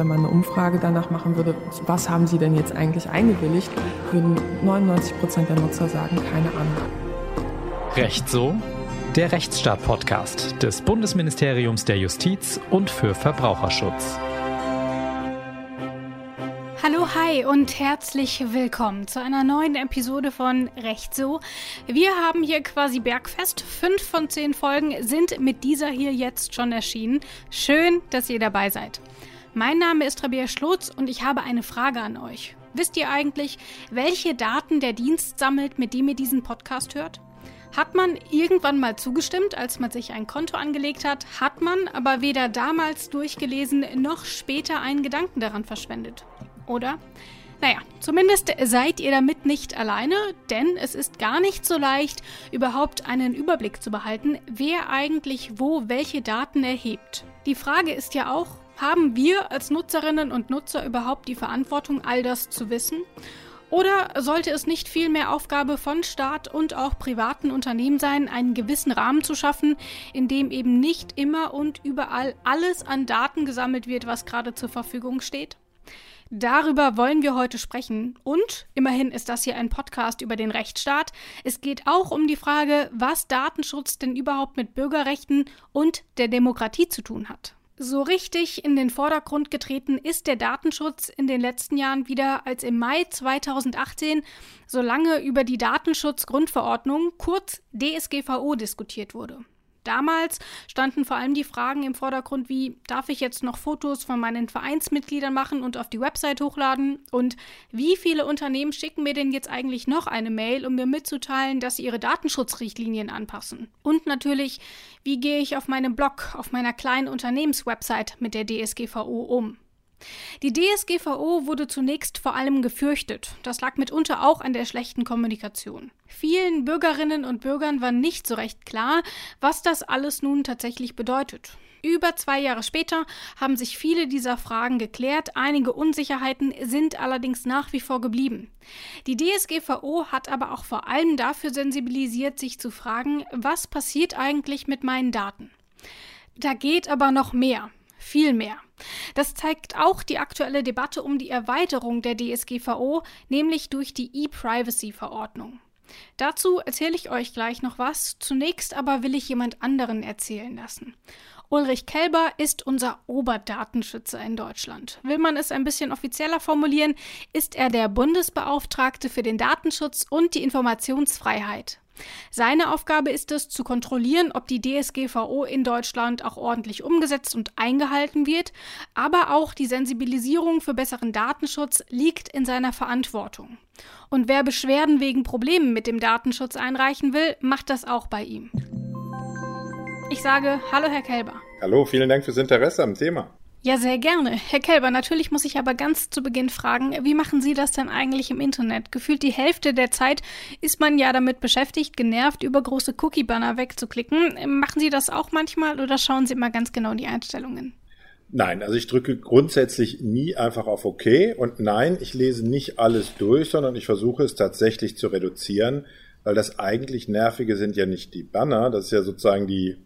wenn man eine Umfrage danach machen würde, was haben Sie denn jetzt eigentlich eingewilligt, würden 99 Prozent der Nutzer sagen, keine Ahnung. Recht so? Der Rechtsstaat-Podcast des Bundesministeriums der Justiz und für Verbraucherschutz. Hallo, hi und herzlich willkommen zu einer neuen Episode von Recht so. Wir haben hier quasi Bergfest. Fünf von zehn Folgen sind mit dieser hier jetzt schon erschienen. Schön, dass ihr dabei seid. Mein Name ist Rabia Schlotz und ich habe eine Frage an euch. Wisst ihr eigentlich, welche Daten der Dienst sammelt, mit dem ihr diesen Podcast hört? Hat man irgendwann mal zugestimmt, als man sich ein Konto angelegt hat, hat man aber weder damals durchgelesen noch später einen Gedanken daran verschwendet. Oder? Naja, zumindest seid ihr damit nicht alleine, denn es ist gar nicht so leicht, überhaupt einen Überblick zu behalten, wer eigentlich wo welche Daten erhebt. Die Frage ist ja auch, haben wir als Nutzerinnen und Nutzer überhaupt die Verantwortung, all das zu wissen? Oder sollte es nicht vielmehr Aufgabe von Staat und auch privaten Unternehmen sein, einen gewissen Rahmen zu schaffen, in dem eben nicht immer und überall alles an Daten gesammelt wird, was gerade zur Verfügung steht? Darüber wollen wir heute sprechen. Und immerhin ist das hier ein Podcast über den Rechtsstaat. Es geht auch um die Frage, was Datenschutz denn überhaupt mit Bürgerrechten und der Demokratie zu tun hat. So richtig in den Vordergrund getreten ist der Datenschutz in den letzten Jahren wieder, als im Mai 2018 so lange über die Datenschutzgrundverordnung, kurz DSGVO, diskutiert wurde. Damals standen vor allem die Fragen im Vordergrund wie, darf ich jetzt noch Fotos von meinen Vereinsmitgliedern machen und auf die Website hochladen? Und wie viele Unternehmen schicken mir denn jetzt eigentlich noch eine Mail, um mir mitzuteilen, dass sie ihre Datenschutzrichtlinien anpassen? Und natürlich, wie gehe ich auf meinem Blog, auf meiner kleinen Unternehmenswebsite mit der DSGVO um? Die DSGVO wurde zunächst vor allem gefürchtet. Das lag mitunter auch an der schlechten Kommunikation. Vielen Bürgerinnen und Bürgern war nicht so recht klar, was das alles nun tatsächlich bedeutet. Über zwei Jahre später haben sich viele dieser Fragen geklärt, einige Unsicherheiten sind allerdings nach wie vor geblieben. Die DSGVO hat aber auch vor allem dafür sensibilisiert, sich zu fragen, was passiert eigentlich mit meinen Daten. Da geht aber noch mehr viel mehr. Das zeigt auch die aktuelle Debatte um die Erweiterung der DSGVO, nämlich durch die E-Privacy-Verordnung. Dazu erzähle ich euch gleich noch was, zunächst aber will ich jemand anderen erzählen lassen. Ulrich Kelber ist unser Oberdatenschützer in Deutschland. Will man es ein bisschen offizieller formulieren, ist er der Bundesbeauftragte für den Datenschutz und die Informationsfreiheit. Seine Aufgabe ist es, zu kontrollieren, ob die DSGVO in Deutschland auch ordentlich umgesetzt und eingehalten wird, aber auch die Sensibilisierung für besseren Datenschutz liegt in seiner Verantwortung. Und wer Beschwerden wegen Problemen mit dem Datenschutz einreichen will, macht das auch bei ihm. Ich sage Hallo, Herr Kelber. Hallo, vielen Dank fürs Interesse am Thema. Ja, sehr gerne. Herr Kelber, natürlich muss ich aber ganz zu Beginn fragen, wie machen Sie das denn eigentlich im Internet? Gefühlt die Hälfte der Zeit ist man ja damit beschäftigt, genervt über große Cookie-Banner wegzuklicken. Machen Sie das auch manchmal oder schauen Sie immer ganz genau die Einstellungen? Nein, also ich drücke grundsätzlich nie einfach auf OK und nein, ich lese nicht alles durch, sondern ich versuche es tatsächlich zu reduzieren, weil das eigentlich Nervige sind ja nicht die Banner, das ist ja sozusagen die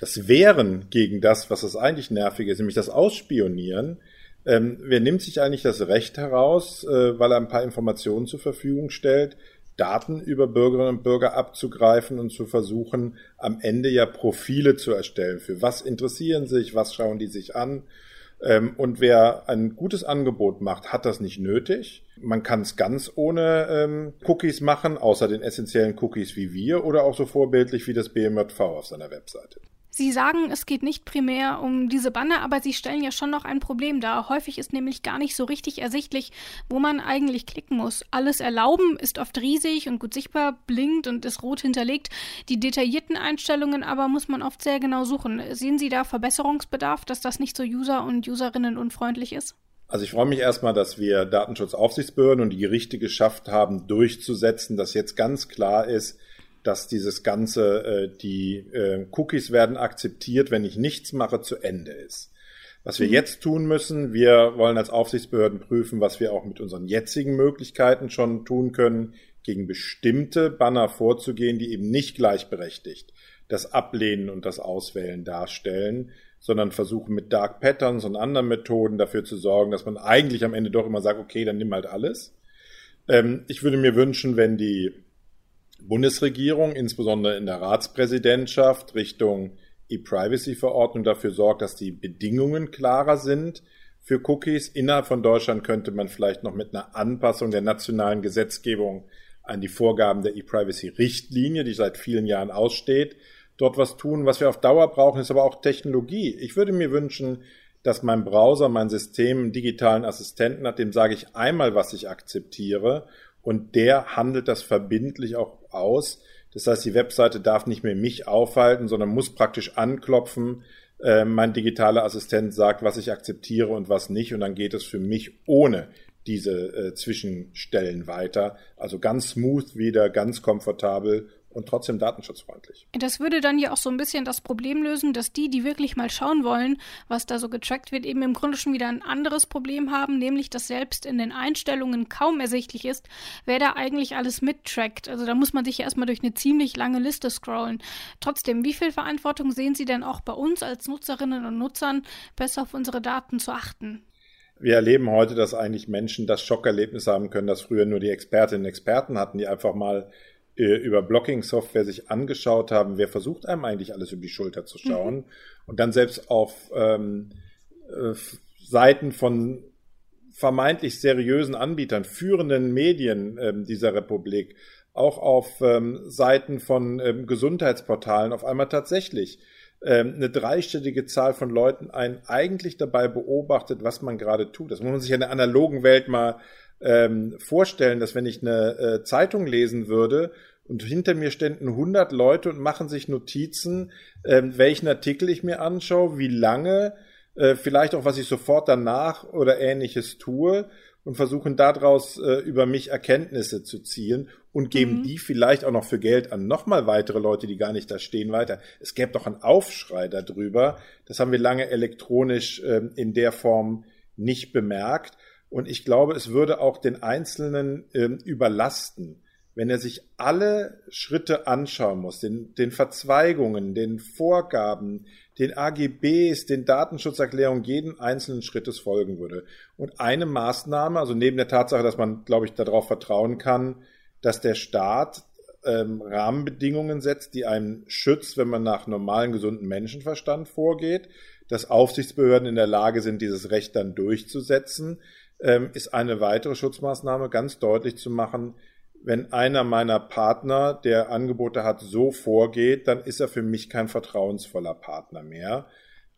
das Wehren gegen das, was das eigentlich nervig ist, nämlich das Ausspionieren, ähm, wer nimmt sich eigentlich das Recht heraus, äh, weil er ein paar Informationen zur Verfügung stellt, Daten über Bürgerinnen und Bürger abzugreifen und zu versuchen, am Ende ja Profile zu erstellen. Für was interessieren sich, was schauen die sich an? Ähm, und wer ein gutes Angebot macht, hat das nicht nötig. Man kann es ganz ohne ähm, Cookies machen, außer den essentiellen Cookies wie wir oder auch so vorbildlich wie das BMJV auf seiner Webseite. Sie sagen, es geht nicht primär um diese Banner, aber Sie stellen ja schon noch ein Problem dar. Häufig ist nämlich gar nicht so richtig ersichtlich, wo man eigentlich klicken muss. Alles erlauben ist oft riesig und gut sichtbar, blinkt und ist rot hinterlegt. Die detaillierten Einstellungen aber muss man oft sehr genau suchen. Sehen Sie da Verbesserungsbedarf, dass das nicht so user- und userinnen unfreundlich ist? Also ich freue mich erstmal, dass wir Datenschutzaufsichtsbehörden und die Gerichte geschafft haben, durchzusetzen, dass jetzt ganz klar ist, dass dieses Ganze, äh, die äh, Cookies werden akzeptiert, wenn ich nichts mache, zu Ende ist. Was wir mhm. jetzt tun müssen, wir wollen als Aufsichtsbehörden prüfen, was wir auch mit unseren jetzigen Möglichkeiten schon tun können, gegen bestimmte Banner vorzugehen, die eben nicht gleichberechtigt das Ablehnen und das Auswählen darstellen. sondern versuche mit Dark Patterns und anderen Methoden dafür zu sorgen, dass man eigentlich am Ende doch immer sagt, okay, dann nimm halt alles. Ähm, ich würde mir wünschen, wenn die Bundesregierung, insbesondere in der Ratspräsidentschaft, Richtung E-Privacy-Verordnung dafür sorgt, dass die Bedingungen klarer sind für Cookies. Innerhalb von Deutschland könnte man vielleicht noch mit einer Anpassung der nationalen Gesetzgebung an die Vorgaben der E-Privacy-Richtlinie, die seit vielen Jahren aussteht, dort was tun. Was wir auf Dauer brauchen, ist aber auch Technologie. Ich würde mir wünschen, dass mein Browser, mein System einen digitalen Assistenten hat, dem sage ich einmal, was ich akzeptiere und der handelt das verbindlich auch aus. Das heißt, die Webseite darf nicht mehr mich aufhalten, sondern muss praktisch anklopfen. Äh, mein digitaler Assistent sagt, was ich akzeptiere und was nicht und dann geht es für mich ohne diese äh, Zwischenstellen weiter. Also ganz smooth wieder, ganz komfortabel und trotzdem datenschutzfreundlich. Das würde dann ja auch so ein bisschen das Problem lösen, dass die, die wirklich mal schauen wollen, was da so getrackt wird, eben im Grunde schon wieder ein anderes Problem haben, nämlich dass selbst in den Einstellungen kaum ersichtlich ist, wer da eigentlich alles mittrackt. Also da muss man sich ja erstmal durch eine ziemlich lange Liste scrollen. Trotzdem, wie viel Verantwortung sehen Sie denn auch bei uns als Nutzerinnen und Nutzern, besser auf unsere Daten zu achten? wir erleben heute, dass eigentlich Menschen das Schockerlebnis haben können, das früher nur die Expertinnen und Experten hatten, die einfach mal äh, über Blocking-Software sich angeschaut haben, wer versucht einem eigentlich alles über die Schulter zu schauen mhm. und dann selbst auf ähm, äh, Seiten von vermeintlich seriösen Anbietern, führenden Medien ähm, dieser Republik, auch auf ähm, Seiten von ähm, Gesundheitsportalen auf einmal tatsächlich ähm, eine dreistellige Zahl von Leuten einen eigentlich dabei beobachtet, was man gerade tut. Das muss man sich in der analogen Welt mal ähm, vorstellen, dass wenn ich eine äh, Zeitung lesen würde und hinter mir ständen 100 Leute und machen sich Notizen, ähm, welchen Artikel ich mir anschaue, wie lange, äh, vielleicht auch was ich sofort danach oder ähnliches tue und versuchen daraus äh, über mich Erkenntnisse zu ziehen und geben mhm. die vielleicht auch noch für Geld an nochmal weitere Leute, die gar nicht da stehen, weiter. Es gäbe doch einen Aufschrei darüber. Das haben wir lange elektronisch äh, in der Form nicht bemerkt. Und ich glaube, es würde auch den Einzelnen äh, überlasten, wenn er sich alle Schritte anschauen muss, den, den Verzweigungen, den Vorgaben, den AGBs, den Datenschutzerklärungen jeden einzelnen Schrittes folgen würde. Und eine Maßnahme, also neben der Tatsache, dass man, glaube ich, darauf vertrauen kann, dass der Staat ähm, Rahmenbedingungen setzt, die einen schützt, wenn man nach normalen, gesunden Menschenverstand vorgeht, dass Aufsichtsbehörden in der Lage sind, dieses Recht dann durchzusetzen, ähm, ist eine weitere Schutzmaßnahme, ganz deutlich zu machen, wenn einer meiner Partner, der Angebote hat, so vorgeht, dann ist er für mich kein vertrauensvoller Partner mehr,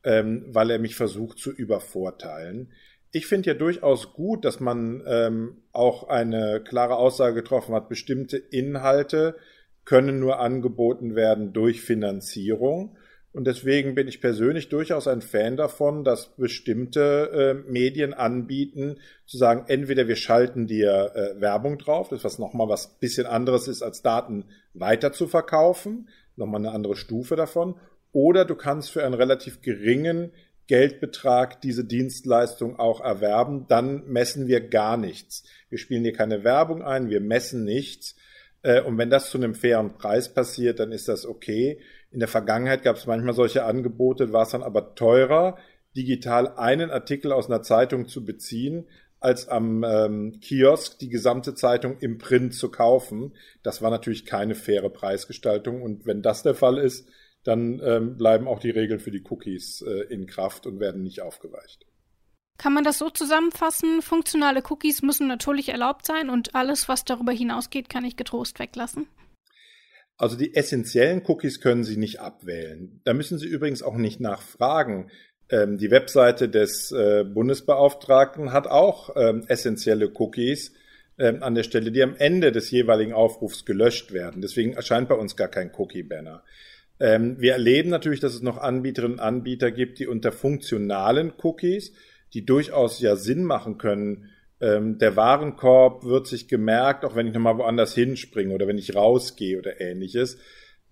ähm, weil er mich versucht zu übervorteilen. Ich finde ja durchaus gut, dass man ähm, auch eine klare Aussage getroffen hat, bestimmte Inhalte können nur angeboten werden durch Finanzierung. Und deswegen bin ich persönlich durchaus ein Fan davon, dass bestimmte äh, Medien anbieten, zu sagen, entweder wir schalten dir äh, Werbung drauf, das was nochmal was bisschen anderes ist, als Daten weiter zu verkaufen, nochmal eine andere Stufe davon, oder du kannst für einen relativ geringen Geldbetrag diese Dienstleistung auch erwerben, dann messen wir gar nichts. Wir spielen hier keine Werbung ein, wir messen nichts. Äh, und wenn das zu einem fairen Preis passiert, dann ist das okay. In der Vergangenheit gab es manchmal solche Angebote, war es dann aber teurer, digital einen Artikel aus einer Zeitung zu beziehen, als am ähm, Kiosk die gesamte Zeitung im Print zu kaufen. Das war natürlich keine faire Preisgestaltung. Und wenn das der Fall ist, dann ähm, bleiben auch die Regeln für die Cookies äh, in Kraft und werden nicht aufgeweicht. Kann man das so zusammenfassen? Funktionale Cookies müssen natürlich erlaubt sein und alles, was darüber hinausgeht, kann ich getrost weglassen? Also die essentiellen Cookies können Sie nicht abwählen. Da müssen Sie übrigens auch nicht nachfragen. Ähm, die Webseite des äh, Bundesbeauftragten hat auch ähm, essentielle Cookies ähm, an der Stelle, die am Ende des jeweiligen Aufrufs gelöscht werden. Deswegen erscheint bei uns gar kein Cookie-Banner. Ähm, wir erleben natürlich, dass es noch Anbieterinnen und Anbieter gibt, die unter funktionalen Cookies, die durchaus ja Sinn machen können, ähm, der Warenkorb wird sich gemerkt, auch wenn ich nochmal woanders hinspringe oder wenn ich rausgehe oder ähnliches.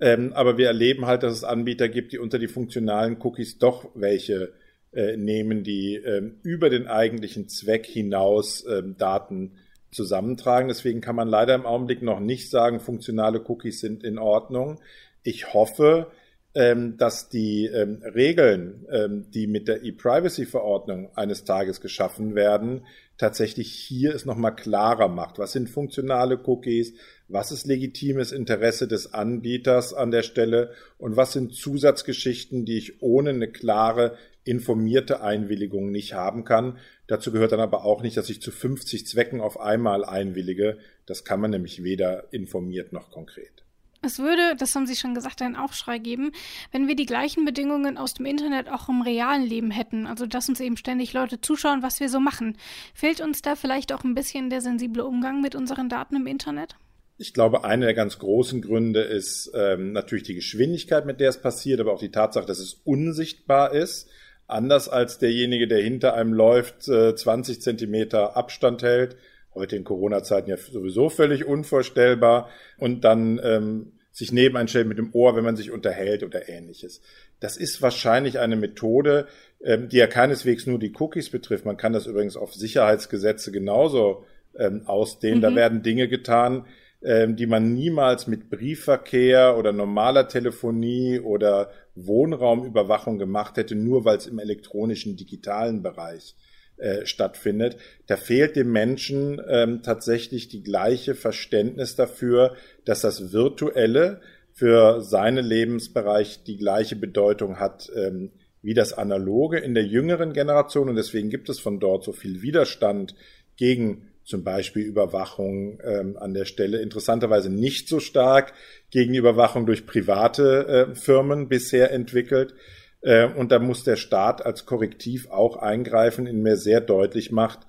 Ähm, aber wir erleben halt, dass es Anbieter gibt, die unter die funktionalen Cookies doch welche äh, nehmen, die ähm, über den eigentlichen Zweck hinaus ähm, Daten zusammentragen. Deswegen kann man leider im Augenblick noch nicht sagen, funktionale Cookies sind in Ordnung. Ich hoffe, ähm, dass die ähm, Regeln, ähm, die mit der E-Privacy-Verordnung eines Tages geschaffen werden, tatsächlich hier es nochmal klarer macht. Was sind funktionale Cookies? Was ist legitimes Interesse des Anbieters an der Stelle? Und was sind Zusatzgeschichten, die ich ohne eine klare, informierte Einwilligung nicht haben kann? Dazu gehört dann aber auch nicht, dass ich zu 50 Zwecken auf einmal einwillige. Das kann man nämlich weder informiert noch konkret. Es würde, das haben Sie schon gesagt, einen Aufschrei geben, wenn wir die gleichen Bedingungen aus dem Internet auch im realen Leben hätten. Also, dass uns eben ständig Leute zuschauen, was wir so machen. Fehlt uns da vielleicht auch ein bisschen der sensible Umgang mit unseren Daten im Internet? Ich glaube, einer der ganz großen Gründe ist ähm, natürlich die Geschwindigkeit, mit der es passiert, aber auch die Tatsache, dass es unsichtbar ist. Anders als derjenige, der hinter einem läuft, äh, 20 Zentimeter Abstand hält heute in Corona-Zeiten ja sowieso völlig unvorstellbar und dann ähm, sich neben einstellt mit dem Ohr, wenn man sich unterhält oder ähnliches. Das ist wahrscheinlich eine Methode, ähm, die ja keineswegs nur die Cookies betrifft. Man kann das übrigens auf Sicherheitsgesetze genauso ähm, ausdehnen. Mhm. Da werden Dinge getan, ähm, die man niemals mit Briefverkehr oder normaler Telefonie oder Wohnraumüberwachung gemacht hätte, nur weil es im elektronischen digitalen Bereich äh, stattfindet. Da fehlt dem Menschen ähm, tatsächlich die gleiche Verständnis dafür, dass das Virtuelle für seinen Lebensbereich die gleiche Bedeutung hat ähm, wie das Analoge in der jüngeren Generation. Und deswegen gibt es von dort so viel Widerstand gegen zum Beispiel Überwachung ähm, an der Stelle. Interessanterweise nicht so stark gegen Überwachung durch private äh, Firmen bisher entwickelt. Äh, und da muss der Staat als Korrektiv auch eingreifen, in mir sehr deutlich macht,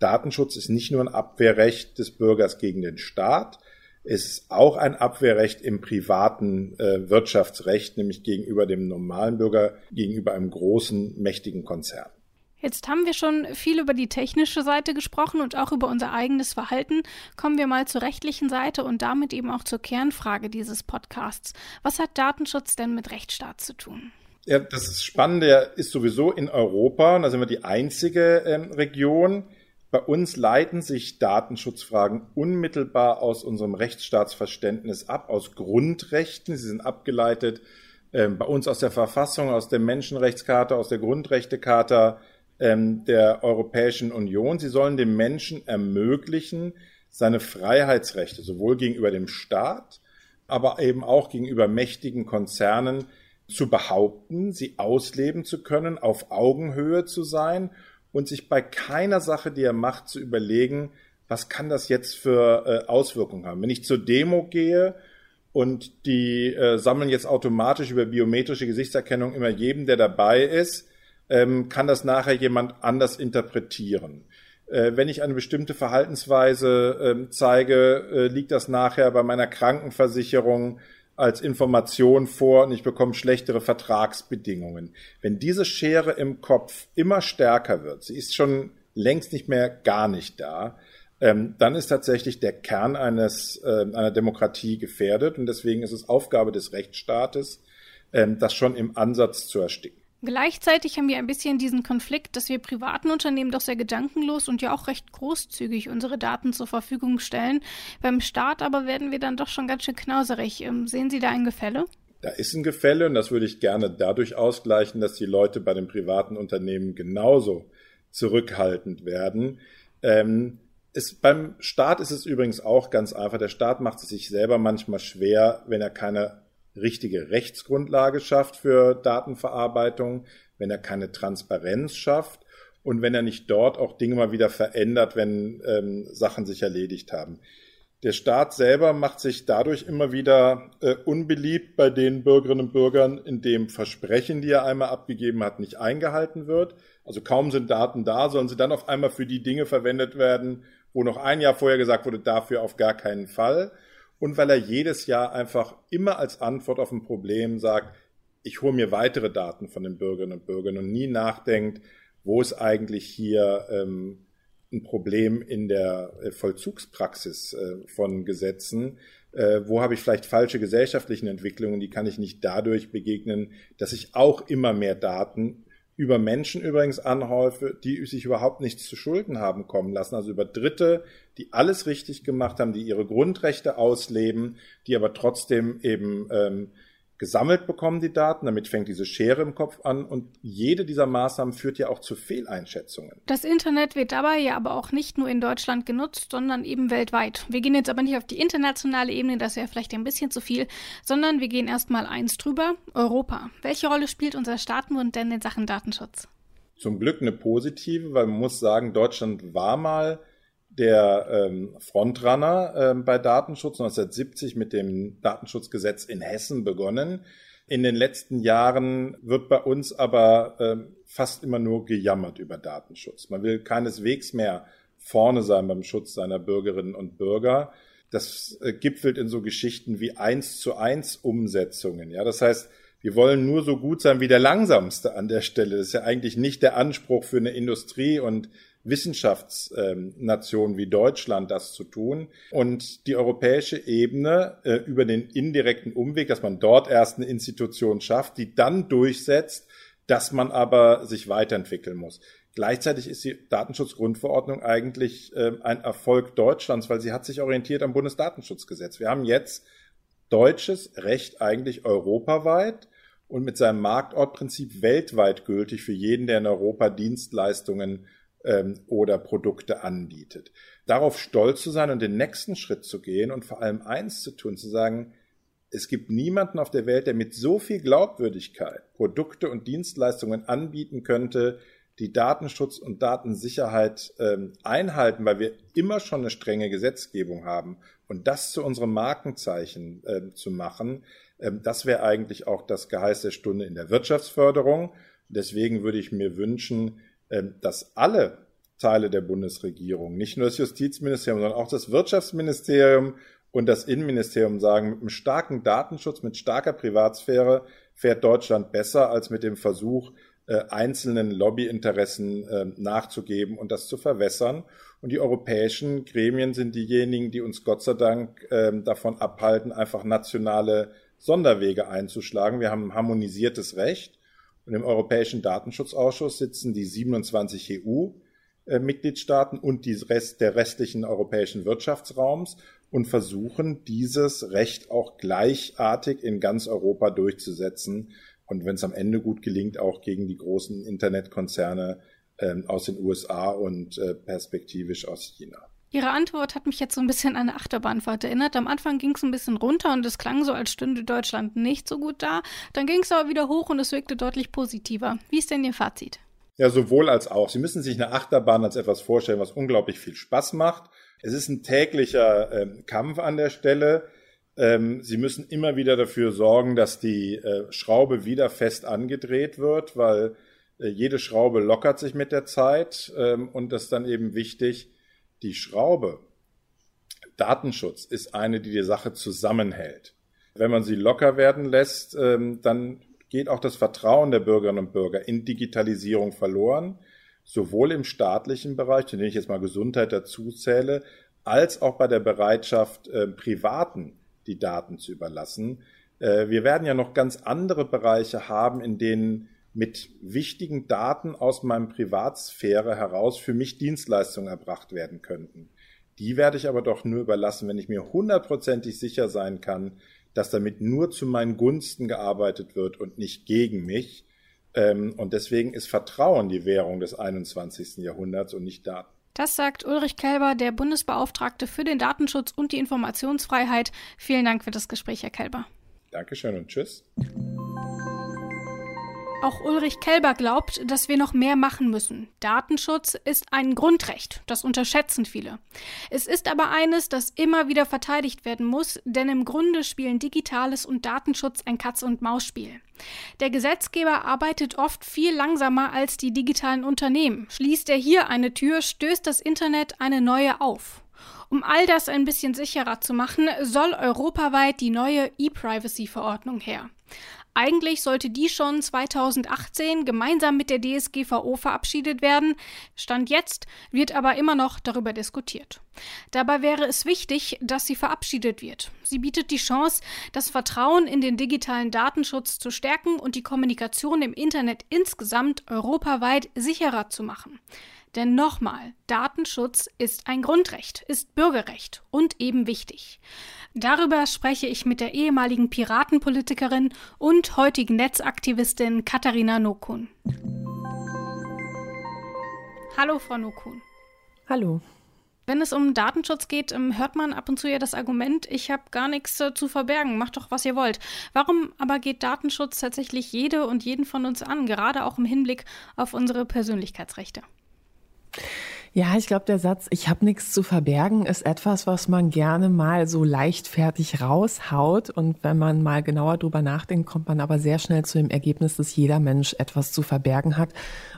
Datenschutz ist nicht nur ein Abwehrrecht des Bürgers gegen den Staat, es ist auch ein Abwehrrecht im privaten äh, Wirtschaftsrecht, nämlich gegenüber dem normalen Bürger, gegenüber einem großen, mächtigen Konzern. Jetzt haben wir schon viel über die technische Seite gesprochen und auch über unser eigenes Verhalten. Kommen wir mal zur rechtlichen Seite und damit eben auch zur Kernfrage dieses Podcasts. Was hat Datenschutz denn mit Rechtsstaat zu tun? Ja, das Spannende ist sowieso in Europa, da sind wir die einzige ähm, Region. Bei uns leiten sich Datenschutzfragen unmittelbar aus unserem Rechtsstaatsverständnis ab, aus Grundrechten. Sie sind abgeleitet ähm, bei uns aus der Verfassung, aus der Menschenrechtscharta, aus der Grundrechtecharta ähm, der Europäischen Union. Sie sollen dem Menschen ermöglichen, seine Freiheitsrechte sowohl gegenüber dem Staat, aber eben auch gegenüber mächtigen Konzernen zu behaupten, sie ausleben zu können, auf Augenhöhe zu sein und sich bei keiner Sache, die er macht, zu überlegen, was kann das jetzt für äh, Auswirkungen haben. Wenn ich zur Demo gehe und die äh, sammeln jetzt automatisch über biometrische Gesichtserkennung immer jedem, der dabei ist, ähm, kann das nachher jemand anders interpretieren. Äh, wenn ich eine bestimmte Verhaltensweise ähm, zeige, äh, liegt das nachher bei meiner Krankenversicherung als Information vor und ich bekomme schlechtere Vertragsbedingungen. Wenn diese Schere im Kopf immer stärker wird, sie ist schon längst nicht mehr gar nicht da, ähm, dann ist tatsächlich der Kern eines, äh, einer Demokratie gefährdet und deswegen ist es Aufgabe des Rechtsstaates, ähm, das schon im Ansatz zu ersticken. Gleichzeitig haben wir ein bisschen diesen Konflikt, dass wir privaten Unternehmen doch sehr gedankenlos und ja auch recht großzügig unsere Daten zur Verfügung stellen. Beim Staat aber werden wir dann doch schon ganz schön knauserig. Ähm, sehen Sie da ein Gefälle? Da ist ein Gefälle und das würde ich gerne dadurch ausgleichen, dass die Leute bei den privaten Unternehmen genauso zurückhaltend werden. Ähm, es, beim Staat ist es übrigens auch ganz einfach. Der Staat macht es sich selber manchmal schwer, wenn er keine richtige Rechtsgrundlage schafft für Datenverarbeitung, wenn er keine Transparenz schafft und wenn er nicht dort auch Dinge mal wieder verändert, wenn ähm, Sachen sich erledigt haben. Der Staat selber macht sich dadurch immer wieder äh, unbeliebt bei den Bürgerinnen und Bürgern, indem Versprechen, die er einmal abgegeben hat, nicht eingehalten wird. Also kaum sind Daten da, sollen sie dann auf einmal für die Dinge verwendet werden, wo noch ein Jahr vorher gesagt wurde, dafür auf gar keinen Fall und weil er jedes Jahr einfach immer als Antwort auf ein Problem sagt, ich hole mir weitere Daten von den Bürgerinnen und Bürgern und nie nachdenkt, wo ist eigentlich hier ähm, ein Problem in der äh, Vollzugspraxis äh, von Gesetzen, äh, wo habe ich vielleicht falsche gesellschaftlichen Entwicklungen, die kann ich nicht dadurch begegnen, dass ich auch immer mehr Daten über Menschen übrigens anhäufe, die sich überhaupt nichts zu Schulden haben kommen lassen, also über Dritte, die alles richtig gemacht haben, die ihre Grundrechte ausleben, die aber trotzdem eben ähm, gesammelt bekommen, die Daten. Damit fängt diese Schere im Kopf an. Und jede dieser Maßnahmen führt ja auch zu Fehleinschätzungen. Das Internet wird dabei ja aber auch nicht nur in Deutschland genutzt, sondern eben weltweit. Wir gehen jetzt aber nicht auf die internationale Ebene, das wäre vielleicht ein bisschen zu viel, sondern wir gehen erstmal eins drüber. Europa. Welche Rolle spielt unser Staatenbund denn in Sachen Datenschutz? Zum Glück eine positive, weil man muss sagen, Deutschland war mal der ähm, Frontrunner ähm, bei Datenschutz 1970 mit dem Datenschutzgesetz in Hessen begonnen. In den letzten Jahren wird bei uns aber ähm, fast immer nur gejammert über Datenschutz. Man will keineswegs mehr vorne sein beim Schutz seiner Bürgerinnen und Bürger. Das äh, gipfelt in so Geschichten wie eins zu eins Umsetzungen. Ja, das heißt, wir wollen nur so gut sein wie der langsamste an der Stelle. Das ist ja eigentlich nicht der Anspruch für eine Industrie und Wissenschaftsnation wie Deutschland das zu tun. Und die europäische Ebene äh, über den indirekten Umweg, dass man dort erst eine Institution schafft, die dann durchsetzt, dass man aber sich weiterentwickeln muss. Gleichzeitig ist die Datenschutzgrundverordnung eigentlich äh, ein Erfolg Deutschlands, weil sie hat sich orientiert am Bundesdatenschutzgesetz. Wir haben jetzt deutsches Recht eigentlich europaweit und mit seinem Marktortprinzip weltweit gültig für jeden, der in Europa Dienstleistungen ähm, oder Produkte anbietet. Darauf stolz zu sein und den nächsten Schritt zu gehen und vor allem eins zu tun, zu sagen, es gibt niemanden auf der Welt, der mit so viel Glaubwürdigkeit Produkte und Dienstleistungen anbieten könnte, die Datenschutz und Datensicherheit ähm, einhalten, weil wir immer schon eine strenge Gesetzgebung haben. Und das zu unserem Markenzeichen äh, zu machen, ähm, das wäre eigentlich auch das Geheiß der Stunde in der Wirtschaftsförderung. Deswegen würde ich mir wünschen, dass alle Teile der Bundesregierung, nicht nur das Justizministerium, sondern auch das Wirtschaftsministerium und das Innenministerium sagen, mit einem starken Datenschutz, mit starker Privatsphäre fährt Deutschland besser als mit dem Versuch, äh, einzelnen Lobbyinteressen ähm, nachzugeben und das zu verwässern. Und die europäischen Gremien sind diejenigen, die uns Gott sei Dank ähm, davon abhalten, einfach nationale Sonderwege einzuschlagen. Wir haben ein harmonisiertes Recht und im Europäischen Datenschutzausschuss sitzen die 27 EU-Mitgliedstaaten und die Rest der restlichen europäischen Wirtschaftsraums und versuchen, dieses Recht auch gleichartig in ganz Europa durchzusetzen. Und wenn es am Ende gut gelingt, auch gegen die großen Internetkonzerne äh, aus den USA und äh, perspektivisch aus China. Ihre Antwort hat mich jetzt so ein bisschen an eine Achterbahnfahrt erinnert. Am Anfang ging es ein bisschen runter und es klang so, als stünde Deutschland nicht so gut da. Dann ging es aber wieder hoch und es wirkte deutlich positiver. Wie ist denn Ihr Fazit? Ja, sowohl als auch. Sie müssen sich eine Achterbahn als etwas vorstellen, was unglaublich viel Spaß macht. Es ist ein täglicher äh, Kampf an der Stelle. Ähm, Sie müssen immer wieder dafür sorgen, dass die äh, Schraube wieder fest angedreht wird, weil äh, jede Schraube lockert sich mit der Zeit ähm, und das ist dann eben wichtig, die Schraube Datenschutz ist eine, die die Sache zusammenhält. Wenn man sie locker werden lässt, ähm, dann geht auch das Vertrauen der Bürgerinnen und Bürger in Digitalisierung verloren, sowohl im staatlichen Bereich, zu dem ich jetzt mal Gesundheit dazu zähle, als auch bei der Bereitschaft, äh, Privaten die Daten zu überlassen. Äh, wir werden ja noch ganz andere Bereiche haben, in denen mit wichtigen Daten aus meinem Privatsphäre heraus für mich Dienstleistungen erbracht werden könnten. Die werde ich aber doch nur überlassen, wenn ich mir hundertprozentig sicher sein kann, dass damit nur zu meinen Gunsten gearbeitet wird und nicht gegen mich. Ähm, und deswegen ist Vertrauen die Währung des 21. Jahrhunderts und nicht Daten. Das sagt Ulrich Kelber, der Bundesbeauftragte für den Datenschutz und die Informationsfreiheit. Vielen Dank für das Gespräch, Herr Kelber. Dankeschön und tschüss. Auch Ulrich Kelber glaubt, dass wir noch mehr machen müssen. Datenschutz ist ein Grundrecht, das unterschätzen viele. Es ist aber eines, das immer wieder verteidigt werden muss, denn im Grunde spielen Digitales und Datenschutz ein Katz-und-Maus-Spiel. Der Gesetzgeber arbeitet oft viel langsamer als die digitalen Unternehmen. Schließt er hier eine Tür, stößt das Internet eine neue auf. Um all das ein bisschen sicherer zu machen, soll europaweit die neue E-Privacy-Verordnung her. Eigentlich sollte die schon 2018 gemeinsam mit der DSGVO verabschiedet werden. Stand jetzt wird aber immer noch darüber diskutiert. Dabei wäre es wichtig, dass sie verabschiedet wird. Sie bietet die Chance, das Vertrauen in den digitalen Datenschutz zu stärken und die Kommunikation im Internet insgesamt europaweit sicherer zu machen. Denn nochmal, Datenschutz ist ein Grundrecht, ist Bürgerrecht und eben wichtig. Darüber spreche ich mit der ehemaligen Piratenpolitikerin und heutigen Netzaktivistin Katharina Nokun. Hallo, Frau Nokun. Hallo. Wenn es um Datenschutz geht, ähm, hört man ab und zu ja das Argument, ich habe gar nichts äh, zu verbergen, macht doch, was ihr wollt. Warum aber geht Datenschutz tatsächlich jede und jeden von uns an, gerade auch im Hinblick auf unsere Persönlichkeitsrechte? Ja, ich glaube, der Satz, ich habe nichts zu verbergen, ist etwas, was man gerne mal so leichtfertig raushaut. Und wenn man mal genauer drüber nachdenkt, kommt man aber sehr schnell zu dem Ergebnis, dass jeder Mensch etwas zu verbergen hat.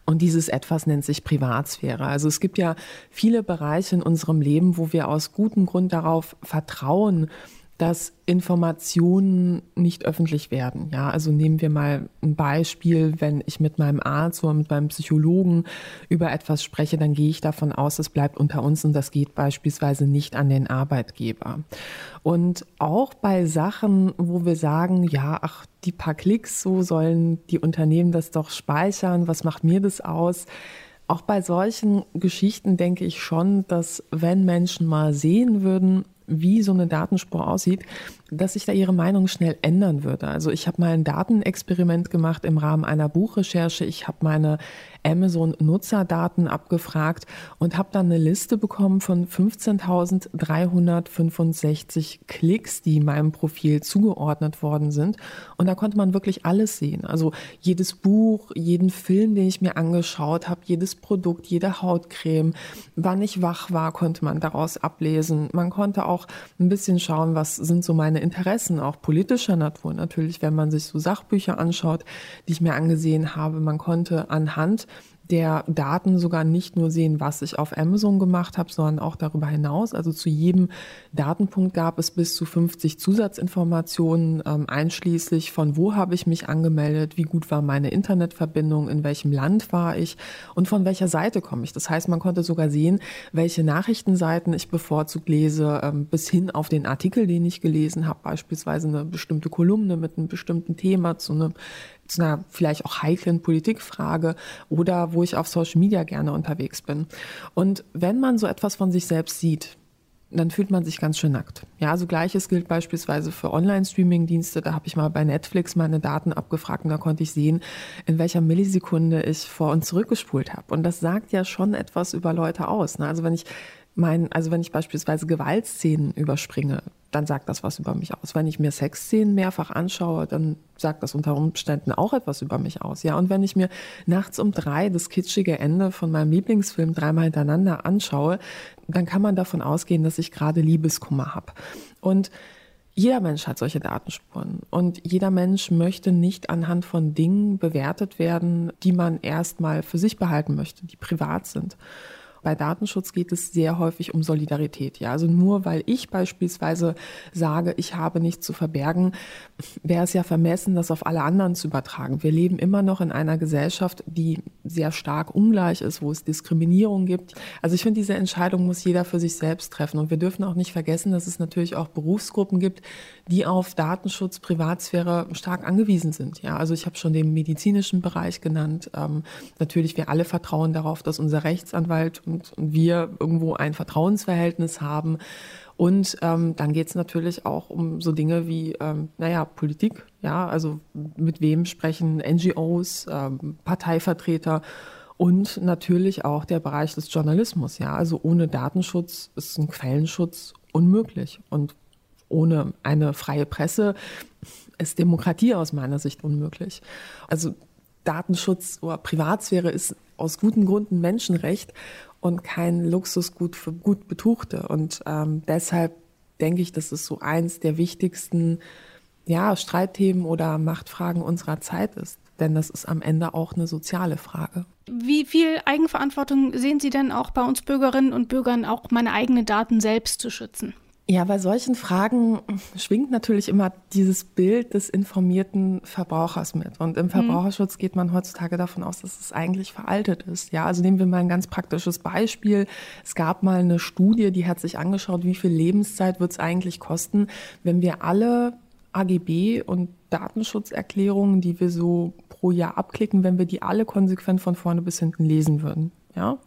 Und dieses etwas nennt sich Privatsphäre. Also es gibt ja viele Bereiche in unserem Leben, wo wir aus gutem Grund darauf vertrauen, dass Informationen nicht öffentlich werden. Ja, also nehmen wir mal ein Beispiel, wenn ich mit meinem Arzt oder mit meinem Psychologen über etwas spreche, dann gehe ich davon aus, es bleibt unter uns und das geht beispielsweise nicht an den Arbeitgeber. Und auch bei Sachen, wo wir sagen, ja, ach, die paar Klicks, so sollen die Unternehmen das doch speichern, was macht mir das aus? Auch bei solchen Geschichten denke ich schon, dass wenn Menschen mal sehen würden, wie so eine Datenspur aussieht, dass sich da ihre Meinung schnell ändern würde. Also ich habe mal ein Datenexperiment gemacht im Rahmen einer Buchrecherche. Ich habe meine Amazon-Nutzerdaten abgefragt und habe dann eine Liste bekommen von 15.365 Klicks, die meinem Profil zugeordnet worden sind. Und da konnte man wirklich alles sehen. Also jedes Buch, jeden Film, den ich mir angeschaut habe, jedes Produkt, jede Hautcreme, wann ich wach war, konnte man daraus ablesen. Man konnte auch ein bisschen schauen, was sind so meine Interessen, auch politischer Natur. Natürlich, wenn man sich so Sachbücher anschaut, die ich mir angesehen habe, man konnte anhand der Daten sogar nicht nur sehen, was ich auf Amazon gemacht habe, sondern auch darüber hinaus. Also zu jedem Datenpunkt gab es bis zu 50 Zusatzinformationen, ähm, einschließlich von wo habe ich mich angemeldet, wie gut war meine Internetverbindung, in welchem Land war ich und von welcher Seite komme ich. Das heißt, man konnte sogar sehen, welche Nachrichtenseiten ich bevorzugt lese, ähm, bis hin auf den Artikel, den ich gelesen habe, beispielsweise eine bestimmte Kolumne mit einem bestimmten Thema zu einem zu einer vielleicht auch heiklen Politikfrage oder wo ich auf Social Media gerne unterwegs bin. Und wenn man so etwas von sich selbst sieht, dann fühlt man sich ganz schön nackt. Ja, also gleiches gilt beispielsweise für Online-Streaming-Dienste. Da habe ich mal bei Netflix meine Daten abgefragt und da konnte ich sehen, in welcher Millisekunde ich vor und zurückgespult habe. Und das sagt ja schon etwas über Leute aus. Ne? Also wenn ich mein, also wenn ich beispielsweise Gewaltszenen überspringe, dann sagt das was über mich aus. Wenn ich mir Sexszenen mehrfach anschaue, dann sagt das unter Umständen auch etwas über mich aus. Ja, und wenn ich mir nachts um drei das kitschige Ende von meinem Lieblingsfilm dreimal hintereinander anschaue, dann kann man davon ausgehen, dass ich gerade Liebeskummer habe. Und jeder Mensch hat solche Datenspuren und jeder Mensch möchte nicht anhand von Dingen bewertet werden, die man erstmal für sich behalten möchte, die privat sind bei Datenschutz geht es sehr häufig um Solidarität. Ja, also nur weil ich beispielsweise sage, ich habe nichts zu verbergen, wäre es ja vermessen, das auf alle anderen zu übertragen. Wir leben immer noch in einer Gesellschaft, die sehr stark ungleich ist, wo es Diskriminierung gibt. Also ich finde, diese Entscheidung muss jeder für sich selbst treffen. Und wir dürfen auch nicht vergessen, dass es natürlich auch Berufsgruppen gibt, die auf Datenschutz, Privatsphäre stark angewiesen sind. Ja, also ich habe schon den medizinischen Bereich genannt. Ähm, natürlich, wir alle vertrauen darauf, dass unser Rechtsanwalt und, und wir irgendwo ein Vertrauensverhältnis haben. Und ähm, dann geht es natürlich auch um so Dinge wie, ähm, naja, Politik, ja, also mit wem sprechen NGOs, ähm, Parteivertreter und natürlich auch der Bereich des Journalismus, ja. Also ohne Datenschutz ist ein Quellenschutz unmöglich. Und ohne eine freie Presse ist Demokratie aus meiner Sicht unmöglich. Also Datenschutz oder Privatsphäre ist aus guten Gründen Menschenrecht und kein Luxusgut für gut Betuchte. Und ähm, deshalb denke ich, das ist so eins der wichtigsten ja, Streitthemen oder Machtfragen unserer Zeit ist. Denn das ist am Ende auch eine soziale Frage. Wie viel Eigenverantwortung sehen Sie denn auch bei uns Bürgerinnen und Bürgern, auch meine eigenen Daten selbst zu schützen? Ja, bei solchen Fragen schwingt natürlich immer dieses Bild des informierten Verbrauchers mit. Und im mhm. Verbraucherschutz geht man heutzutage davon aus, dass es eigentlich veraltet ist. Ja, also nehmen wir mal ein ganz praktisches Beispiel. Es gab mal eine Studie, die hat sich angeschaut, wie viel Lebenszeit wird es eigentlich kosten, wenn wir alle AGB und Datenschutzerklärungen, die wir so pro Jahr abklicken, wenn wir die alle konsequent von vorne bis hinten lesen würden. Ja,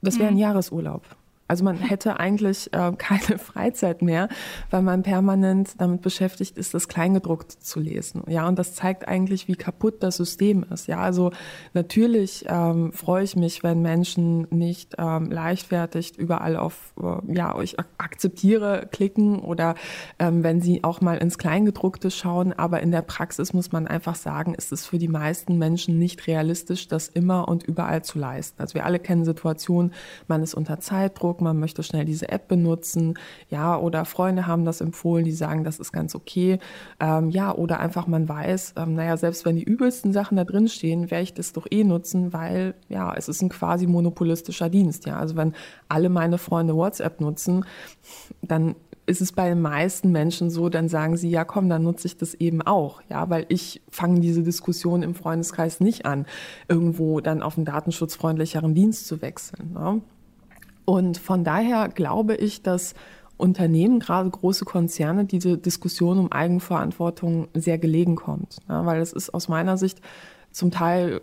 Das wäre ein mhm. Jahresurlaub. Also man hätte eigentlich äh, keine Freizeit mehr, weil man permanent damit beschäftigt ist, das Kleingedruckt zu lesen. Ja, und das zeigt eigentlich, wie kaputt das System ist. Ja, also natürlich ähm, freue ich mich, wenn Menschen nicht ähm, leichtfertig überall auf äh, ja, ich akzeptiere klicken oder ähm, wenn sie auch mal ins Kleingedruckte schauen. Aber in der Praxis muss man einfach sagen, ist es für die meisten Menschen nicht realistisch, das immer und überall zu leisten. Also wir alle kennen Situationen, man ist unter Zeitdruck, man möchte schnell diese App benutzen, ja, oder Freunde haben das empfohlen, die sagen, das ist ganz okay, ähm, ja, oder einfach man weiß, ähm, naja, selbst wenn die übelsten Sachen da drin stehen, werde ich das doch eh nutzen, weil, ja, es ist ein quasi monopolistischer Dienst, ja, also wenn alle meine Freunde WhatsApp nutzen, dann ist es bei den meisten Menschen so, dann sagen sie, ja komm, dann nutze ich das eben auch, ja, weil ich fange diese Diskussion im Freundeskreis nicht an, irgendwo dann auf einen datenschutzfreundlicheren Dienst zu wechseln. Ne? Und von daher glaube ich, dass Unternehmen, gerade große Konzerne, diese Diskussion um Eigenverantwortung sehr gelegen kommt. Ja, weil es ist aus meiner Sicht zum Teil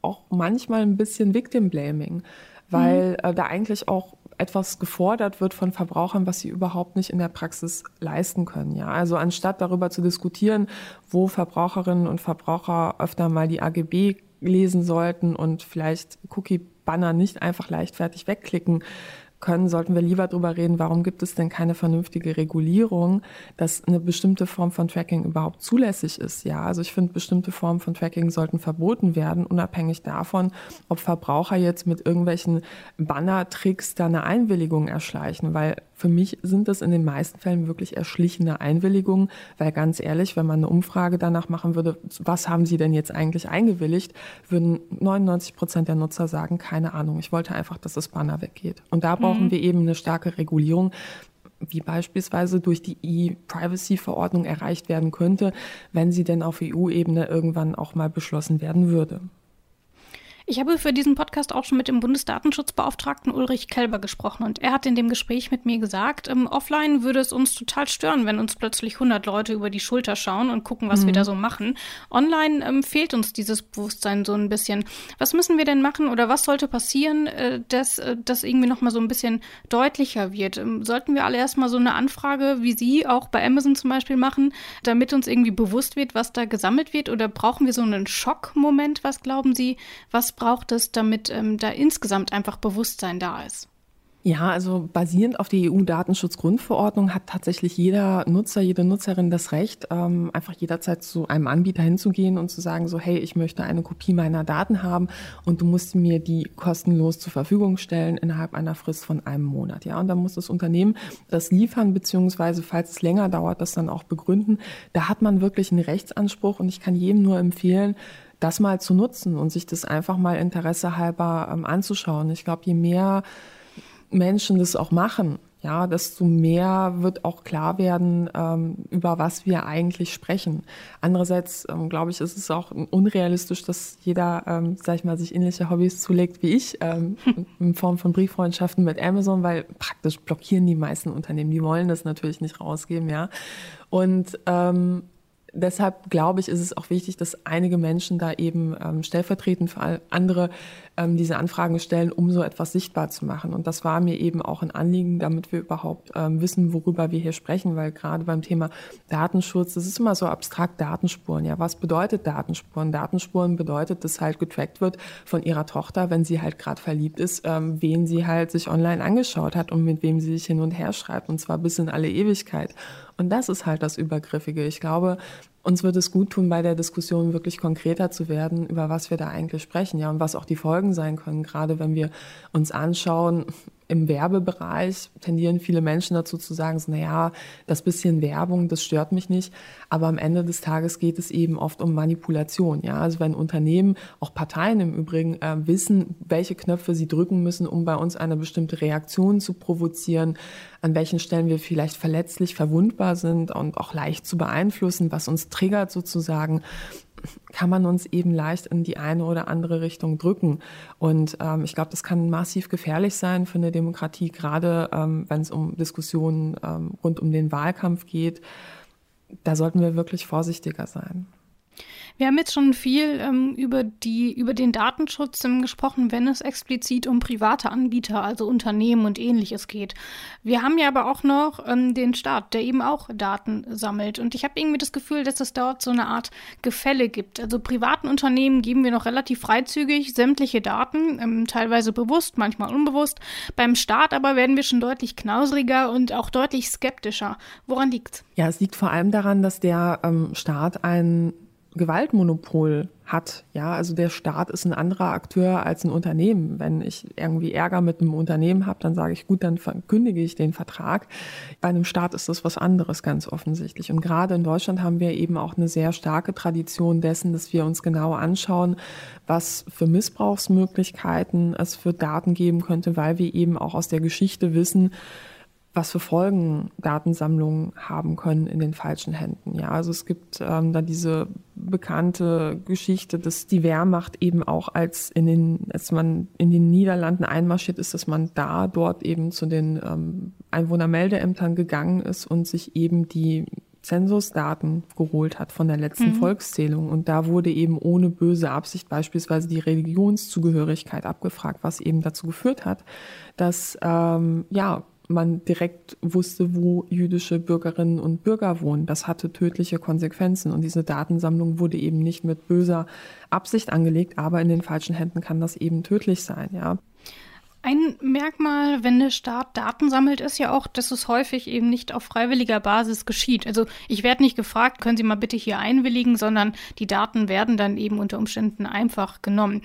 auch manchmal ein bisschen Victim Blaming, weil mhm. äh, da eigentlich auch etwas gefordert wird von Verbrauchern, was sie überhaupt nicht in der Praxis leisten können. Ja, also anstatt darüber zu diskutieren, wo Verbraucherinnen und Verbraucher öfter mal die AGB lesen sollten und vielleicht Cookie Banner nicht einfach leichtfertig wegklicken können, sollten wir lieber darüber reden, warum gibt es denn keine vernünftige Regulierung, dass eine bestimmte Form von Tracking überhaupt zulässig ist. Ja, also ich finde, bestimmte Formen von Tracking sollten verboten werden, unabhängig davon, ob Verbraucher jetzt mit irgendwelchen Banner-Tricks da eine Einwilligung erschleichen, weil für mich sind das in den meisten Fällen wirklich erschlichene Einwilligungen, weil ganz ehrlich, wenn man eine Umfrage danach machen würde, was haben Sie denn jetzt eigentlich eingewilligt, würden 99 Prozent der Nutzer sagen, keine Ahnung, ich wollte einfach, dass das Banner weggeht. Und da brauchen mhm. wir eben eine starke Regulierung, wie beispielsweise durch die E-Privacy-Verordnung erreicht werden könnte, wenn sie denn auf EU-Ebene irgendwann auch mal beschlossen werden würde. Ich habe für diesen Podcast auch schon mit dem Bundesdatenschutzbeauftragten Ulrich Kelber gesprochen und er hat in dem Gespräch mit mir gesagt, ähm, offline würde es uns total stören, wenn uns plötzlich 100 Leute über die Schulter schauen und gucken, was mhm. wir da so machen. Online ähm, fehlt uns dieses Bewusstsein so ein bisschen. Was müssen wir denn machen oder was sollte passieren, äh, dass äh, das irgendwie noch mal so ein bisschen deutlicher wird? Ähm, sollten wir alle erstmal so eine Anfrage, wie Sie auch bei Amazon zum Beispiel machen, damit uns irgendwie bewusst wird, was da gesammelt wird oder brauchen wir so einen Schockmoment? Was glauben Sie, was braucht es, damit ähm, da insgesamt einfach Bewusstsein da ist? Ja, also basierend auf der EU-Datenschutzgrundverordnung hat tatsächlich jeder Nutzer, jede Nutzerin das Recht, ähm, einfach jederzeit zu einem Anbieter hinzugehen und zu sagen, so hey, ich möchte eine Kopie meiner Daten haben und du musst mir die kostenlos zur Verfügung stellen innerhalb einer Frist von einem Monat. Ja, und dann muss das Unternehmen das liefern, beziehungsweise falls es länger dauert, das dann auch begründen. Da hat man wirklich einen Rechtsanspruch und ich kann jedem nur empfehlen, das mal zu nutzen und sich das einfach mal interessehalber ähm, anzuschauen. Ich glaube, je mehr Menschen das auch machen, ja, desto mehr wird auch klar werden, ähm, über was wir eigentlich sprechen. Andererseits, ähm, glaube ich, ist es auch unrealistisch, dass jeder, ähm, sag ich mal, sich ähnliche Hobbys zulegt wie ich, ähm, in Form von Brieffreundschaften mit Amazon, weil praktisch blockieren die meisten Unternehmen. Die wollen das natürlich nicht rausgeben, ja. Und ähm, deshalb glaube ich, ist es auch wichtig, dass einige Menschen da eben ähm, stellvertretend für andere ähm, diese Anfragen stellen, um so etwas sichtbar zu machen. Und das war mir eben auch ein Anliegen, damit wir überhaupt ähm, wissen, worüber wir hier sprechen, weil gerade beim Thema Datenschutz, das ist immer so abstrakt Datenspuren. Ja, was bedeutet Datenspuren? Datenspuren bedeutet, dass halt getrackt wird von ihrer Tochter, wenn sie halt gerade verliebt ist, ähm, wen sie halt sich online angeschaut hat und mit wem sie sich hin und her schreibt, und zwar bis in alle Ewigkeit. Und das ist halt das Übergriffige. Ich glaube, uns wird es gut tun, bei der Diskussion wirklich konkreter zu werden, über was wir da eigentlich sprechen, ja, und was auch die Folgen sein können. Gerade wenn wir uns anschauen, im Werbebereich tendieren viele Menschen dazu zu sagen, so, naja, das bisschen Werbung, das stört mich nicht. Aber am Ende des Tages geht es eben oft um Manipulation. Ja, also wenn Unternehmen, auch Parteien im Übrigen, äh, wissen, welche Knöpfe sie drücken müssen, um bei uns eine bestimmte Reaktion zu provozieren, an welchen Stellen wir vielleicht verletzlich verwundbar sind und auch leicht zu beeinflussen, was uns triggert sozusagen, kann man uns eben leicht in die eine oder andere Richtung drücken. Und ähm, ich glaube, das kann massiv gefährlich sein für eine Demokratie, gerade ähm, wenn es um Diskussionen ähm, rund um den Wahlkampf geht. Da sollten wir wirklich vorsichtiger sein. Wir haben jetzt schon viel ähm, über, die, über den Datenschutz ähm, gesprochen, wenn es explizit um private Anbieter, also Unternehmen und ähnliches geht. Wir haben ja aber auch noch ähm, den Staat, der eben auch Daten sammelt. Und ich habe irgendwie das Gefühl, dass es dort so eine Art Gefälle gibt. Also privaten Unternehmen geben wir noch relativ freizügig sämtliche Daten, ähm, teilweise bewusst, manchmal unbewusst. Beim Staat aber werden wir schon deutlich knausriger und auch deutlich skeptischer. Woran liegt's? Ja, es liegt vor allem daran, dass der ähm, Staat ein Gewaltmonopol hat. Ja, also der Staat ist ein anderer Akteur als ein Unternehmen. Wenn ich irgendwie Ärger mit einem Unternehmen habe, dann sage ich, gut, dann kündige ich den Vertrag. Bei einem Staat ist das was anderes, ganz offensichtlich. Und gerade in Deutschland haben wir eben auch eine sehr starke Tradition dessen, dass wir uns genau anschauen, was für Missbrauchsmöglichkeiten es für Daten geben könnte, weil wir eben auch aus der Geschichte wissen, was für Folgen Datensammlungen haben können in den falschen Händen. Ja, also es gibt ähm, da diese bekannte Geschichte, dass die Wehrmacht eben auch als in den, als man in den Niederlanden einmarschiert ist, dass man da dort eben zu den ähm, Einwohnermeldeämtern gegangen ist und sich eben die Zensusdaten geholt hat von der letzten mhm. Volkszählung. Und da wurde eben ohne böse Absicht beispielsweise die Religionszugehörigkeit abgefragt, was eben dazu geführt hat, dass ähm, ja man direkt wusste, wo jüdische Bürgerinnen und Bürger wohnen. Das hatte tödliche Konsequenzen und diese Datensammlung wurde eben nicht mit böser Absicht angelegt, aber in den falschen Händen kann das eben tödlich sein, ja. Ein Merkmal, wenn der Staat Daten sammelt, ist ja auch, dass es häufig eben nicht auf freiwilliger Basis geschieht. Also ich werde nicht gefragt, können Sie mal bitte hier einwilligen, sondern die Daten werden dann eben unter Umständen einfach genommen.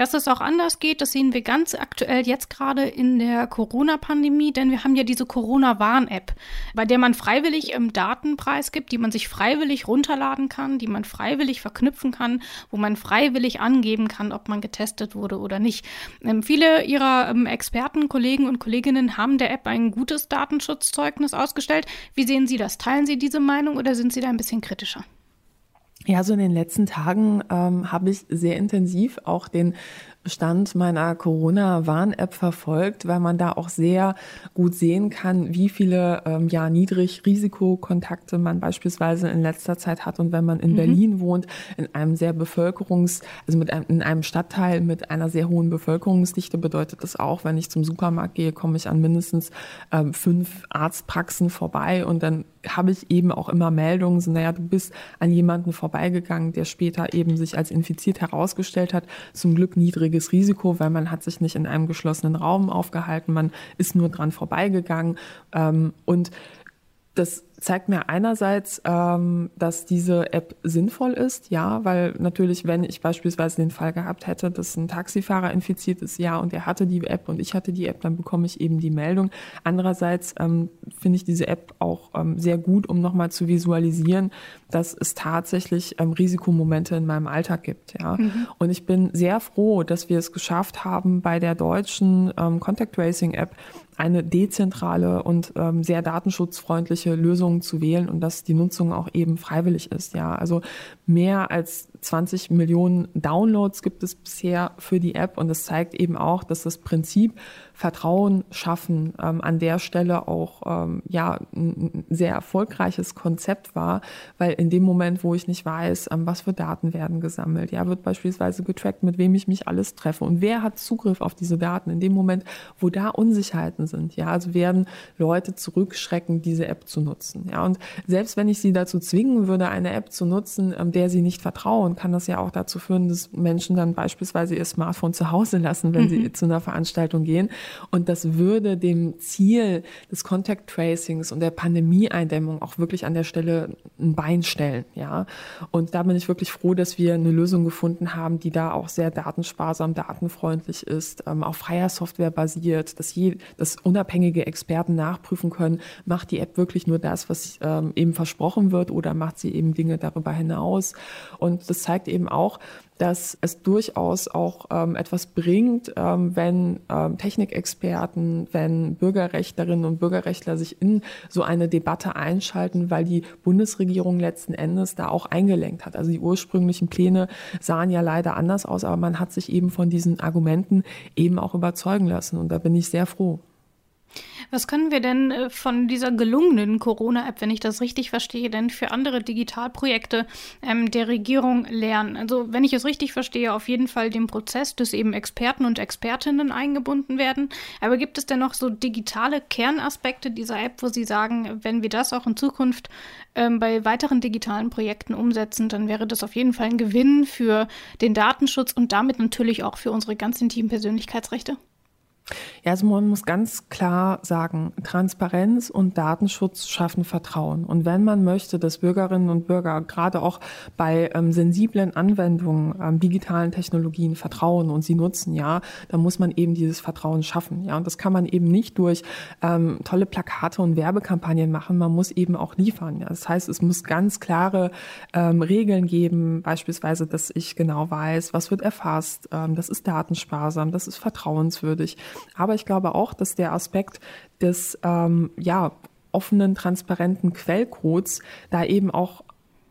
Dass es auch anders geht, das sehen wir ganz aktuell jetzt gerade in der Corona-Pandemie, denn wir haben ja diese Corona-Warn-App, bei der man freiwillig ähm, Daten preisgibt, die man sich freiwillig runterladen kann, die man freiwillig verknüpfen kann, wo man freiwillig angeben kann, ob man getestet wurde oder nicht. Ähm, viele ihrer ähm, Experten, Kollegen und Kolleginnen haben der App ein gutes Datenschutzzeugnis ausgestellt. Wie sehen Sie das? Teilen Sie diese Meinung oder sind Sie da ein bisschen kritischer? Ja, so in den letzten Tagen ähm, habe ich sehr intensiv auch den Stand meiner Corona-Warn-App verfolgt, weil man da auch sehr gut sehen kann, wie viele ähm, ja Niedrig-Risikokontakte man beispielsweise in letzter Zeit hat. Und wenn man in mhm. Berlin wohnt, in einem sehr Bevölkerungs-, also mit einem, in einem Stadtteil mit einer sehr hohen Bevölkerungsdichte, bedeutet das auch, wenn ich zum Supermarkt gehe, komme ich an mindestens ähm, fünf Arztpraxen vorbei und dann habe ich eben auch immer Meldungen, so, naja, du bist an jemanden vorbeigegangen, der später eben sich als infiziert herausgestellt hat. Zum Glück niedriges Risiko, weil man hat sich nicht in einem geschlossenen Raum aufgehalten, man ist nur dran vorbeigegangen. Ähm, und das zeigt mir einerseits, ähm, dass diese App sinnvoll ist, ja, weil natürlich, wenn ich beispielsweise den Fall gehabt hätte, dass ein Taxifahrer infiziert ist, ja, und er hatte die App und ich hatte die App, dann bekomme ich eben die Meldung. Andererseits ähm, finde ich diese App auch ähm, sehr gut, um nochmal zu visualisieren, dass es tatsächlich ähm, Risikomomente in meinem Alltag gibt, ja. Mhm. Und ich bin sehr froh, dass wir es geschafft haben, bei der deutschen ähm, Contact Tracing App eine dezentrale und ähm, sehr datenschutzfreundliche Lösung zu wählen und dass die Nutzung auch eben freiwillig ist. Ja, also mehr als 20 Millionen Downloads gibt es bisher für die App. Und das zeigt eben auch, dass das Prinzip Vertrauen schaffen ähm, an der Stelle auch ähm, ja ein sehr erfolgreiches Konzept war, weil in dem Moment, wo ich nicht weiß, ähm, was für Daten werden gesammelt, ja, wird beispielsweise getrackt, mit wem ich mich alles treffe. Und wer hat Zugriff auf diese Daten in dem Moment, wo da Unsicherheiten sind, ja, also werden Leute zurückschrecken, diese App zu nutzen, ja, und selbst wenn ich sie dazu zwingen würde, eine App zu nutzen, ähm, der sie nicht vertrauen, kann das ja auch dazu führen, dass Menschen dann beispielsweise ihr Smartphone zu Hause lassen, wenn mhm. sie zu einer Veranstaltung gehen. Und das würde dem Ziel des Contact Tracings und der Pandemieeindämmung auch wirklich an der Stelle ein Bein stellen, ja. Und da bin ich wirklich froh, dass wir eine Lösung gefunden haben, die da auch sehr datensparsam, datenfreundlich ist, ähm, auf freier Software basiert, dass, je, dass unabhängige Experten nachprüfen können, macht die App wirklich nur das, was ähm, eben versprochen wird oder macht sie eben Dinge darüber hinaus. Und das zeigt eben auch, dass es durchaus auch ähm, etwas bringt, ähm, wenn ähm, Technikexperten, wenn Bürgerrechtlerinnen und Bürgerrechtler sich in so eine Debatte einschalten, weil die Bundesregierung letzten Endes da auch eingelenkt hat. Also die ursprünglichen Pläne sahen ja leider anders aus, aber man hat sich eben von diesen Argumenten eben auch überzeugen lassen und da bin ich sehr froh. Was können wir denn äh, von dieser gelungenen Corona-App, wenn ich das richtig verstehe, denn für andere Digitalprojekte ähm, der Regierung lernen? Also wenn ich es richtig verstehe, auf jeden Fall den Prozess, dass eben Experten und Expertinnen eingebunden werden. Aber gibt es denn noch so digitale Kernaspekte dieser App, wo Sie sagen, wenn wir das auch in Zukunft ähm, bei weiteren digitalen Projekten umsetzen, dann wäre das auf jeden Fall ein Gewinn für den Datenschutz und damit natürlich auch für unsere ganz intimen Persönlichkeitsrechte? Ja, also man muss ganz klar sagen, Transparenz und Datenschutz schaffen Vertrauen. Und wenn man möchte, dass Bürgerinnen und Bürger gerade auch bei ähm, sensiblen Anwendungen ähm, digitalen Technologien vertrauen und sie nutzen, ja, dann muss man eben dieses Vertrauen schaffen. Ja, und das kann man eben nicht durch ähm, tolle Plakate und Werbekampagnen machen. Man muss eben auch liefern. Ja. Das heißt, es muss ganz klare ähm, Regeln geben, beispielsweise, dass ich genau weiß, was wird erfasst, ähm, das ist datensparsam, das ist vertrauenswürdig. Aber ich glaube auch, dass der Aspekt des ähm, ja, offenen, transparenten Quellcodes da eben auch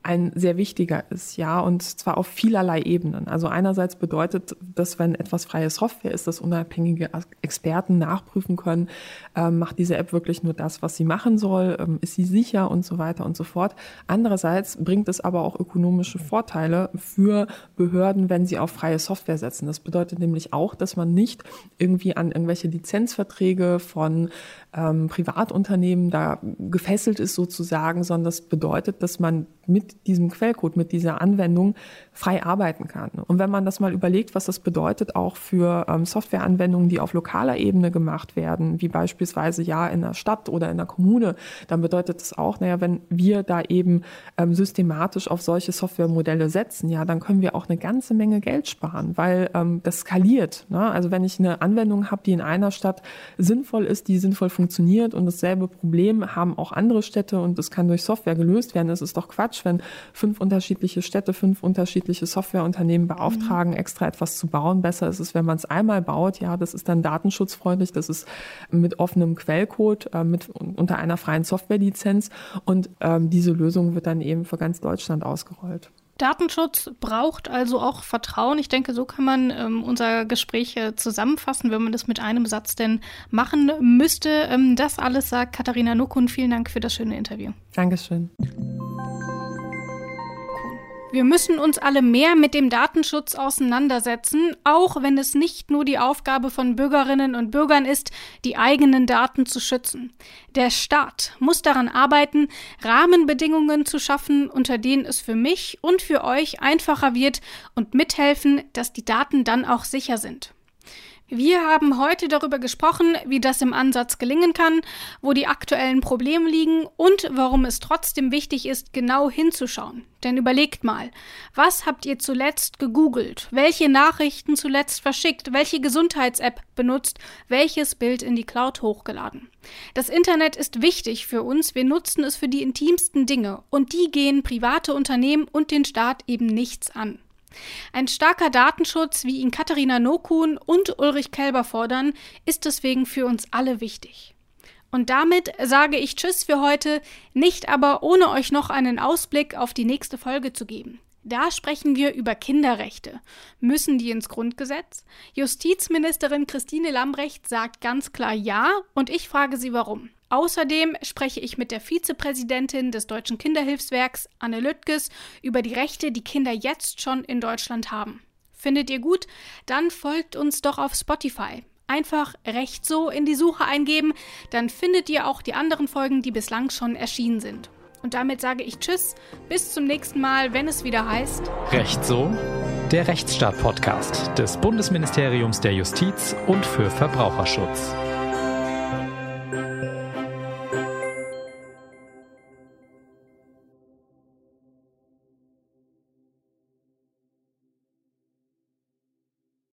ein sehr wichtiger ist, ja, und zwar auf vielerlei Ebenen. Also einerseits bedeutet das, wenn etwas freie Software ist, dass unabhängige Experten nachprüfen können, ähm, macht diese App wirklich nur das, was sie machen soll, ähm, ist sie sicher und so weiter und so fort. Andererseits bringt es aber auch ökonomische Vorteile für Behörden, wenn sie auf freie Software setzen. Das bedeutet nämlich auch, dass man nicht irgendwie an irgendwelche Lizenzverträge von ähm, Privatunternehmen da gefesselt ist sozusagen, sondern das bedeutet, dass man mit diesem Quellcode, mit dieser Anwendung frei arbeiten kann. Und wenn man das mal überlegt, was das bedeutet auch für ähm, Softwareanwendungen, die auf lokaler Ebene gemacht werden, wie beispielsweise ja in der Stadt oder in der Kommune, dann bedeutet das auch, naja, wenn wir da eben ähm, systematisch auf solche Softwaremodelle setzen, ja, dann können wir auch eine ganze Menge Geld sparen, weil ähm, das skaliert. Ne? Also wenn ich eine Anwendung habe, die in einer Stadt sinnvoll ist, die sinnvoll funktioniert und dasselbe Problem haben auch andere Städte und das kann durch Software gelöst werden, das ist doch Quatsch, wenn fünf unterschiedliche Städte, fünf unterschiedliche Softwareunternehmen beauftragen, mhm. extra etwas zu bauen. Besser ist es, wenn man es einmal baut. Ja, das ist dann datenschutzfreundlich, das ist mit offenem Quellcode, äh, mit unter einer freien Softwarelizenz und ähm, diese Lösung wird dann eben für ganz Deutschland ausgerollt. Datenschutz braucht also auch Vertrauen. Ich denke, so kann man ähm, unser Gespräch äh, zusammenfassen, wenn man das mit einem Satz denn machen müsste. Ähm, das alles sagt Katharina Nukun. Vielen Dank für das schöne Interview. Dankeschön. Wir müssen uns alle mehr mit dem Datenschutz auseinandersetzen, auch wenn es nicht nur die Aufgabe von Bürgerinnen und Bürgern ist, die eigenen Daten zu schützen. Der Staat muss daran arbeiten, Rahmenbedingungen zu schaffen, unter denen es für mich und für euch einfacher wird und mithelfen, dass die Daten dann auch sicher sind. Wir haben heute darüber gesprochen, wie das im Ansatz gelingen kann, wo die aktuellen Probleme liegen und warum es trotzdem wichtig ist, genau hinzuschauen. Denn überlegt mal, was habt ihr zuletzt gegoogelt? Welche Nachrichten zuletzt verschickt? Welche Gesundheits-App benutzt? Welches Bild in die Cloud hochgeladen? Das Internet ist wichtig für uns, wir nutzen es für die intimsten Dinge und die gehen private Unternehmen und den Staat eben nichts an. Ein starker Datenschutz, wie ihn Katharina Nokun und Ulrich Kelber fordern, ist deswegen für uns alle wichtig. Und damit sage ich Tschüss für heute, nicht aber ohne euch noch einen Ausblick auf die nächste Folge zu geben. Da sprechen wir über Kinderrechte. Müssen die ins Grundgesetz? Justizministerin Christine Lambrecht sagt ganz klar ja und ich frage sie warum. Außerdem spreche ich mit der Vizepräsidentin des Deutschen Kinderhilfswerks, Anne Lüttges, über die Rechte, die Kinder jetzt schon in Deutschland haben. Findet ihr gut? Dann folgt uns doch auf Spotify. Einfach recht so in die Suche eingeben, dann findet ihr auch die anderen Folgen, die bislang schon erschienen sind. Und damit sage ich Tschüss, bis zum nächsten Mal, wenn es wieder heißt. Recht so, der Rechtsstaat-Podcast des Bundesministeriums der Justiz und für Verbraucherschutz.